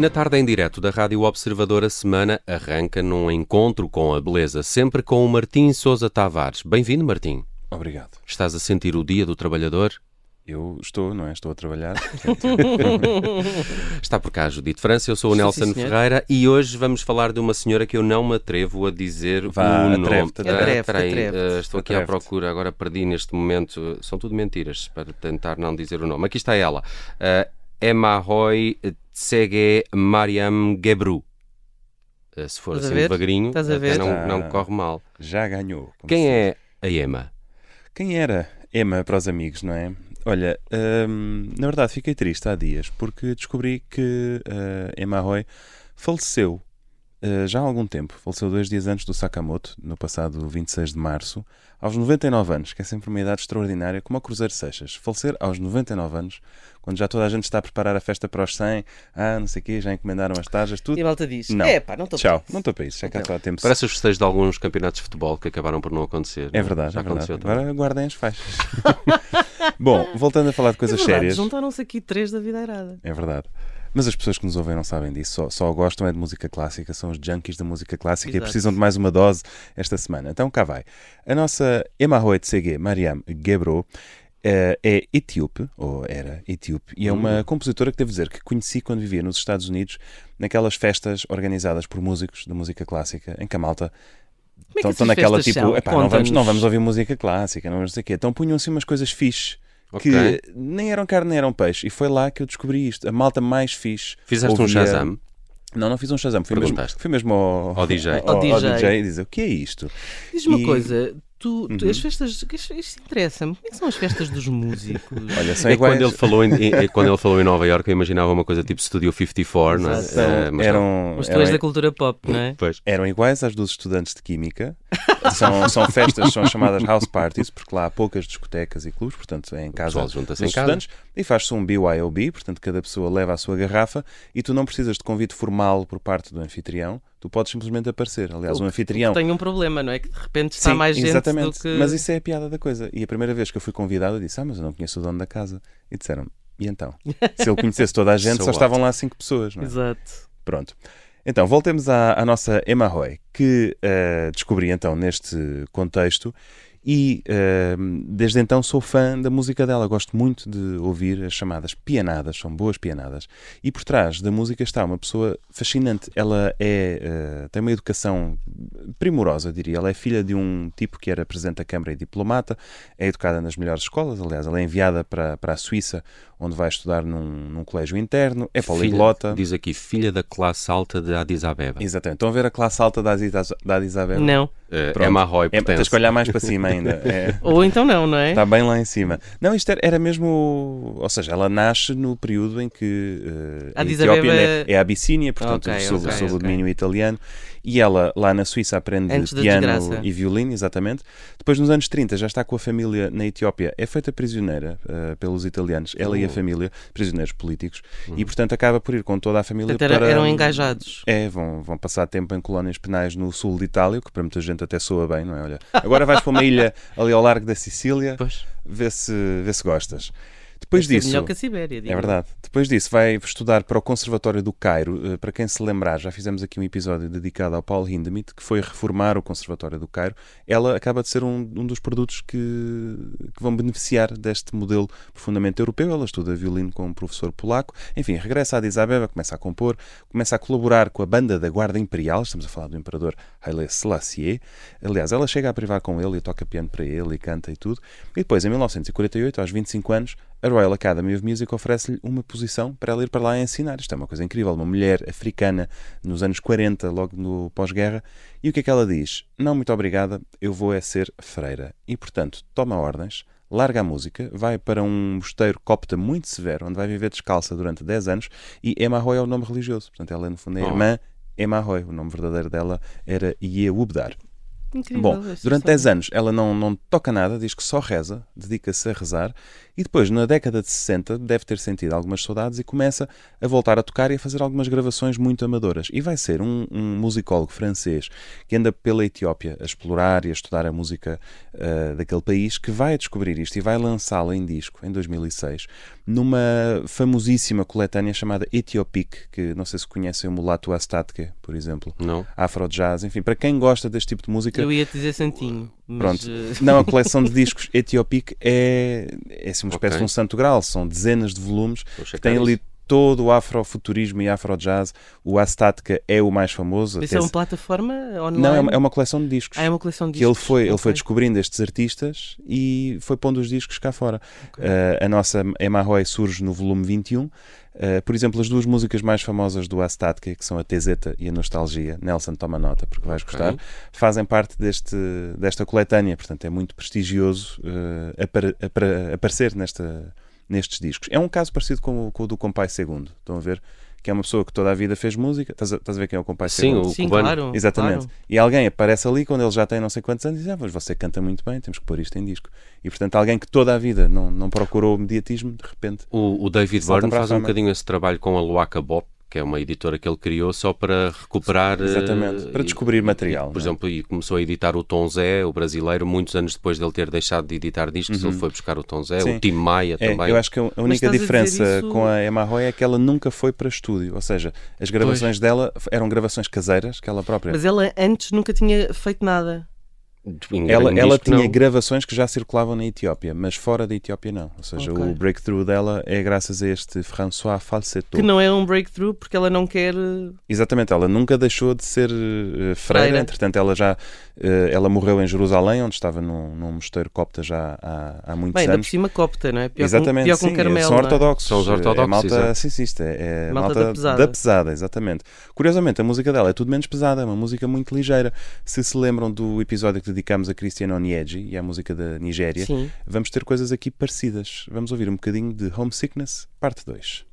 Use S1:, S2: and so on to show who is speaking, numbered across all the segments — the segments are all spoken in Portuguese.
S1: Na tarde em direto da Rádio Observador, a semana arranca num encontro com a beleza, sempre com o Martim Sousa Tavares. Bem-vindo, Martim.
S2: Obrigado.
S1: Estás a sentir o Dia do Trabalhador?
S2: Eu estou, não é? Estou a trabalhar.
S1: Está por cá a Judite França, eu sou o Nelson
S3: sim,
S1: Ferreira e hoje vamos falar de uma senhora que eu não me atrevo a dizer
S2: Vá,
S1: o nome. aí,
S3: Atreve-te.
S1: ah, estou aqui à procura, agora perdi neste momento. São tudo mentiras para tentar não dizer o nome. Aqui está ela. Ah, Emma Roy Tsege Mariam Gebru. Ah, se for
S3: Estás a
S1: assim
S3: ver?
S1: devagarinho,
S3: Estás a
S1: até
S3: ver?
S1: não,
S2: Está-
S1: não corre mal.
S2: Já ganhou.
S1: Quem é a Emma?
S2: Quem era Emma para os amigos, não é? Olha, hum, na verdade fiquei triste há dias porque descobri que uh, Emma Roy faleceu já há algum tempo. Faleceu dois dias antes do Sakamoto, no passado 26 de março, aos 99 anos, que é sempre uma idade extraordinária, como a Cruzeiro Seixas. Falecer aos 99 anos, quando já toda a gente está a preparar a festa para os 100, ah, não sei o quê, já encomendaram as tarjas, tudo.
S3: E a malta diz:
S2: Não.
S3: É pá, não estou
S2: Tchau, não estou para isso, já cá
S3: Não.
S2: está a tempo.
S1: Parece os festejos de alguns campeonatos de futebol que acabaram por não acontecer.
S2: É
S1: não
S2: verdade,
S1: Já
S2: é verdade.
S1: aconteceu também.
S2: Agora guardem as faixas. Bom, voltando a falar de coisas
S3: é verdade,
S2: sérias.
S3: Juntaram-se aqui três da vida errada.
S2: É verdade. Mas as pessoas que nos ouvem não sabem disso, só, só gostam é de música clássica, são os junkies da música clássica e
S3: Exato.
S2: precisam de mais uma dose esta semana. Então cá vai. A nossa Emma Tsege Mariam Gebro eh, é etíope, ou era etíope, e é uma compositora que devo dizer que conheci quando vivia nos Estados Unidos, naquelas festas organizadas por músicos da música clássica, em que a malta
S3: Como é que
S2: estão, estão naquela tipo,
S3: são?
S2: "Epá, não, vamos,
S3: Conta-nos."
S2: não vamos ouvir música clássica, não sei o quê. Então punham assim umas coisas fixe.
S1: Ok.
S2: Que nem eram carne nem eram peixe. E foi lá que eu descobri isto. A malta mais fixe.
S1: Fizeste um
S2: ouvia-
S1: Shazam?
S2: Não, não fiz um Shazam. Fui mesmo, fui mesmo ao,
S1: Ao DJ.
S2: Ao,
S3: Ao
S2: ao
S3: DJ.
S2: DJ e dizer o que é isto?
S3: Diz-me uma
S2: E-
S3: coisa: tu, tu-
S2: Uhum.
S3: as festas. que Isto, interessa-me. Como é que são as festas dos músicos?
S2: Olha, são
S1: É
S2: iguais.
S1: quando ele, falou em, em- quando ele falou em Nova Iorque, eu imaginava uma coisa tipo Studio 54, não é?
S2: São-
S1: Eh, mas não.
S2: eram, eram,
S3: és da cultura pop, não é?
S1: Pois.
S2: eram iguais às dos estudantes de Química. São, são festas, são chamadas house parties, porque lá há poucas discotecas e clubes, portanto é em casa dos
S1: casa.
S2: estudantes e faz-se um BYOB, portanto cada pessoa leva a sua garrafa e tu não precisas de convite formal por parte do anfitrião, tu podes simplesmente aparecer. Aliás, o, anfitrião.
S3: Tem um problema, não é? Que de repente está
S2: Sim,
S3: mais gente
S2: exatamente.
S3: do que.
S2: Mas isso é a piada da coisa. E a primeira vez que eu fui convidado, eu disse: Ah, mas eu não conheço o dono da casa. E disseram E então? Se ele conhecesse toda a gente,
S1: So
S2: só estavam lá cinco pessoas, não é?
S3: Exato.
S2: Pronto. Então, voltemos à, à nossa Emma Roy, que eh, descobri então neste contexto e eh, desde então sou fã da música dela. Gosto muito de ouvir as chamadas pianadas, são boas pianadas. E por trás da música está uma pessoa fascinante. Ela é, eh, tem uma educação primorosa, diria. Ela é filha de um tipo que era presidente da Câmara e diplomata, é educada nas melhores escolas. Aliás, ela é enviada para, para a Suíça, onde vai estudar num, num colégio interno, é poliglota.
S1: Filha, diz aqui, filha da classe alta de Addis Abeba.
S2: Exatamente. Estão a ver a classe alta da Addis, da Addis Abeba?
S3: Não.
S1: Eh,
S2: Pronto.
S1: Emma Roy,
S2: É, tens que olhar mais para cima ainda. É,
S3: Ou então não, não é?
S2: está bem lá em cima. Não, isto era, era mesmo. Ou seja, ela nasce no período em que eh, a Etiópia
S3: Abeba-
S2: é, é a Abissínia, portanto,
S3: Ok,
S2: sob,
S3: ok,
S2: sob o domínio italiano. E ela lá na Suíça aprende piano e violino, exatamente. Depois, nos anos 30, já está com a família na Etiópia. É feita prisioneira eh, pelos italianos, ela e a
S1: Oh.
S2: família, prisioneiros políticos. E, portanto, acaba por ir com toda a família
S3: era-
S2: para.
S3: eram engajados.
S2: É, vão, vão passar tempo em colónias penais no sul de Itália, que para muita gente até soa bem, não é? Olha, agora vais para uma ilha ali ao largo da Sicília,
S1: Pois.
S2: vê se, vê se gostas. Depois disso.
S3: melhor que a Sibéria. digo.
S2: É verdade. Depois disso, vai estudar para o Conservatório do Cairo. Eh, Para quem se lembrar, já fizemos aqui um episódio dedicado ao Paul Hindemith, que foi reformar o Conservatório do Cairo. Ela acaba de ser um, um dos produtos que, que vão beneficiar deste modelo profundamente europeu. Ela estuda violino com um professor polaco. Enfim, regressa a Addis Abeba, começa a compor, começa a colaborar com a banda da Guarda Imperial. Estamos a falar do Imperador Haile Selassie. Aliás, ela chega a privar com ele e toca piano para ele e canta e tudo. E depois, em 1948, aos 25 anos, a Royal Academy of Music oferece-lhe uma posição para ela ir para lá a ensinar. Isto é uma coisa incrível. Uma mulher africana nos anos 40, logo no pós-guerra. E o que é que ela diz? Não, muito obrigada, eu vou é ser freira. E, portanto, toma ordens, larga a música, vai para um mosteiro copta muito severo, onde vai viver descalça durante 10 anos. E Emma Roy é o nome religioso. Portanto, ela, no fundo, é a
S1: Oh.
S2: irmã Emma Roy. O nome verdadeiro dela era Yehubdar.
S3: Incrível.
S2: Bom, durante
S3: história.
S2: 10 anos ela não, não toca nada, diz que só reza, dedica-se a rezar e depois, na década de 60, deve ter sentido algumas saudades e começa a voltar a tocar e a fazer algumas gravações muito amadoras. E vai ser um, um musicólogo francês que anda pela Etiópia a explorar e a estudar a música ah, daquele país que vai descobrir isto e vai lançá-la em disco em 2006 numa famosíssima coletânea chamada Etiopic, que não sei se conhecem o Mulato Astatke, por exemplo.
S1: Não?
S2: Afro Jazz, enfim, para quem gosta deste tipo de música,
S3: Eu ia te dizer Santinho. Mas,
S2: Pronto.
S3: eh,
S2: não, a coleção de discos Etiopic é, é assim, uma espécie
S1: Ok.
S2: de um santo grau, são dezenas de volumes,
S1: checar
S2: tem ali. Todo o afrofuturismo e afro-jazz. O Astatka é o mais famoso.
S3: Isso é uma plataforma online?
S2: Não, é uma, é uma coleção de discos.
S3: Ah, é uma coleção de
S2: que ele
S3: discos.
S2: foi, ele foi descobrindo estes artistas e foi pondo os discos cá fora. Uh, a nossa Emma Roy surge no volume 21. Uh, por exemplo, as duas músicas mais famosas do Astatke, que são a Tezeta e a Nostalgia, Nelson toma nota porque vais
S1: Ok.
S2: gostar, fazem parte deste, desta coletânea, portanto é muito prestigioso uh, apar- apar- aparecer nesta, nestes discos. É um caso parecido com, o- com o do Compai Segundo, estão a ver? Que é uma pessoa que toda a vida fez música. Estás a, estás a ver quem é o Compai
S1: Sim,
S2: Segundo?
S1: o
S3: Sim,
S1: cubano.
S3: claro.
S2: Exatamente.
S3: claro.
S2: E alguém aparece ali quando ele já tem não sei quantos anos e diz: Ah, mas você canta muito bem, temos que pôr isto em disco. E portanto, alguém que toda a vida não, não procurou mediatismo, de repente.
S1: O, o David Byrne faz um bocadinho esse trabalho com a Luaca Bop, que é uma editora que ele criou só para recuperar.
S2: Exatamente,
S1: eh,
S2: para descobrir
S1: e-
S2: material,
S1: e, por
S2: é?
S1: exemplo, e começou a editar o Tom Zé, o brasileiro, muitos anos depois dele ter deixado de editar discos, ele foi buscar o Tom Zé,
S2: Uhum. Sim.
S1: o Tim Maia
S2: É,
S1: também.
S2: eu acho que a única
S3: estás a
S2: diferença
S3: isso-
S2: com a Emma Roy é que ela nunca foi para estúdio. Ou seja, as gravações dela f- eram gravações caseiras que ela própria.
S3: Mas ela antes nunca tinha feito nada.
S1: Em
S2: Ela, ela tinha
S1: não.
S2: gravações que já circulavam na Etiópia, mas fora da Etiópia não. Ou seja,
S3: Ok.
S2: o breakthrough dela é graças a este François Falsetto.
S3: Que não é um breakthrough porque ela não quer. eh,
S2: Exatamente, ela nunca deixou de ser eh, freira,
S3: Freira.
S2: entretanto ela já eh, ela morreu em Jerusalém, onde estava num, num mosteiro copta já há, há muitos
S3: Bem, ainda por
S2: anos.
S3: cima copta, não é? Pior
S2: Exatamente,
S3: um- pior
S2: sim,
S3: um Carmelo.
S2: são
S3: não é?
S2: ortodoxos.
S1: São os
S2: É
S1: ortodoxos,
S2: malta,
S1: exato.
S2: sim, sim, isto é, é
S3: Malta
S2: malta,
S3: da pesada.
S2: da pesada, exatamente. Curiosamente, a música dela é tudo menos pesada, é uma música muito ligeira. Se se lembram do episódio que dedicámos a Christian Onyedji e à música da Nigéria,
S3: Sim.
S2: vamos ter coisas aqui parecidas. Vamos ouvir um bocadinho de Homesickness, parte 2.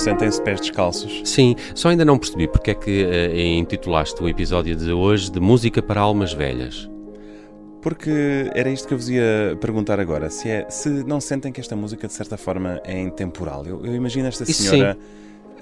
S2: Sentem-se pés descalços.
S1: Sim, só ainda não percebi porque é que eh, intitulaste o episódio de hoje de Música para Almas Velhas.
S2: Porque era isto que eu vos ia perguntar agora. Se, é, se não sentem que esta música, de certa forma, é intemporal. Eu, eu imagino esta
S1: Isso
S2: senhora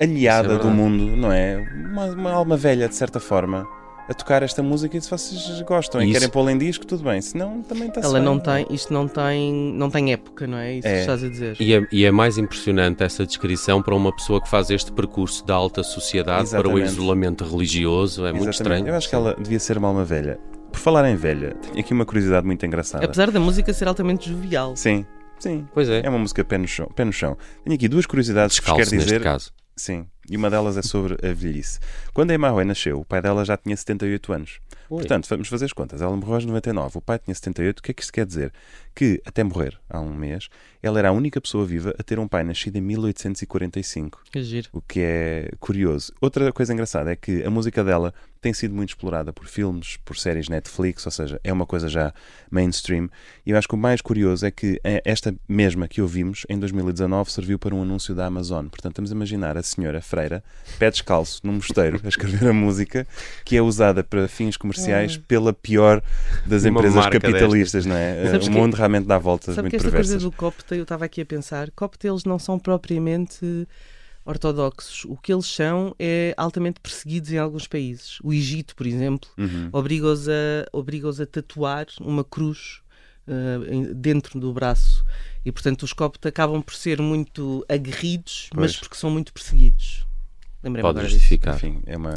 S2: aliada
S1: Isso é
S2: do mundo, não é? Uma, uma alma velha, de certa forma, a tocar esta música e se vocês gostam e
S1: Isso-
S2: querem pô-la em disco, tudo bem. Se não, também está
S3: Ela não tem, isto não tem, não tem época, não é? Isso
S2: É.
S3: que estás a dizer.
S1: E é, e é mais impressionante essa descrição para uma pessoa que faz este percurso da alta sociedade para o
S2: Exatamente.
S1: isolamento religioso. É muito
S2: Exatamente.
S1: estranho.
S2: Eu acho que ela devia ser uma alma velha. Por falar em velha, tenho aqui uma curiosidade muito engraçada.
S3: Apesar da música ser altamente jovial.
S2: Sim, sim.
S1: Pois é.
S2: É uma música pé no chão. Pé no chão. Tenho aqui duas curiosidades que vos
S1: Descalço
S2: quero dizer.
S1: neste caso.
S2: Sim, e uma delas é sobre a velhice. Quando a Emma nasceu, o pai dela já tinha 78 anos.
S1: Ui.
S2: Portanto, vamos fazer as contas. Ela morreu aos 99, o pai tinha 78. O que é que isto quer dizer? Que, até morrer, há um mês, ela era a única pessoa viva a ter um pai nascido em 1845.
S3: Que giro.
S2: O que é curioso. Outra coisa engraçada é que a música dela tem sido muito explorada por filmes, por séries Netflix, ou seja, é uma coisa já mainstream. E eu acho que o mais curioso é que eh, esta mesma que ouvimos em 2019 serviu para um anúncio da Amazon. Portanto, estamos a imaginar a senhora Freira, pé descalço, num mosteiro, a escrever a música que é usada para fins comerciais pela pior das
S1: Uma
S2: empresas capitalistas, não é?
S3: Sabes
S2: o
S3: que-
S2: mundo realmente dá voltas
S3: Sabe que
S2: muito
S3: esta coisa
S2: perversas.
S3: do cocktail, eu estava aqui a pensar, cocktails não são propriamente ortodoxos. O que eles são é altamente perseguidos em alguns países. O Egito, por exemplo,
S2: Uhum.
S3: obriga-os a, obriga-os a tatuar uma cruz eh, em- dentro do braço. E, portanto, os coptos acabam por ser muito aguerridos, mas
S2: Pois.
S3: porque são muito perseguidos. Lembrei-me
S1: Pode
S3: agora disso.
S1: justificar.
S2: Enfim, é uma.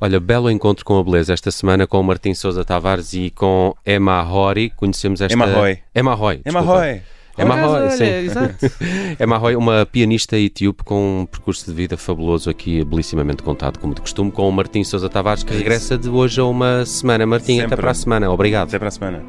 S1: Olha, belo encontro com a beleza esta semana com o Martim Sousa Tavares e com Emma Roy. Conhecemos esta.
S2: Emma Roy.
S1: Emma Roy.
S2: Emma. Roy!
S1: Emma Roy, sim.
S3: exato.
S1: Emma Roy, uma pianista etíope com um percurso de vida fabuloso aqui, belissimamente contado, como de costume, com o Martim Sousa Tavares, que regressa de hoje a uma semana. Martim, até
S2: Sempre.
S1: para a semana. Obrigado.
S2: Até para a semana.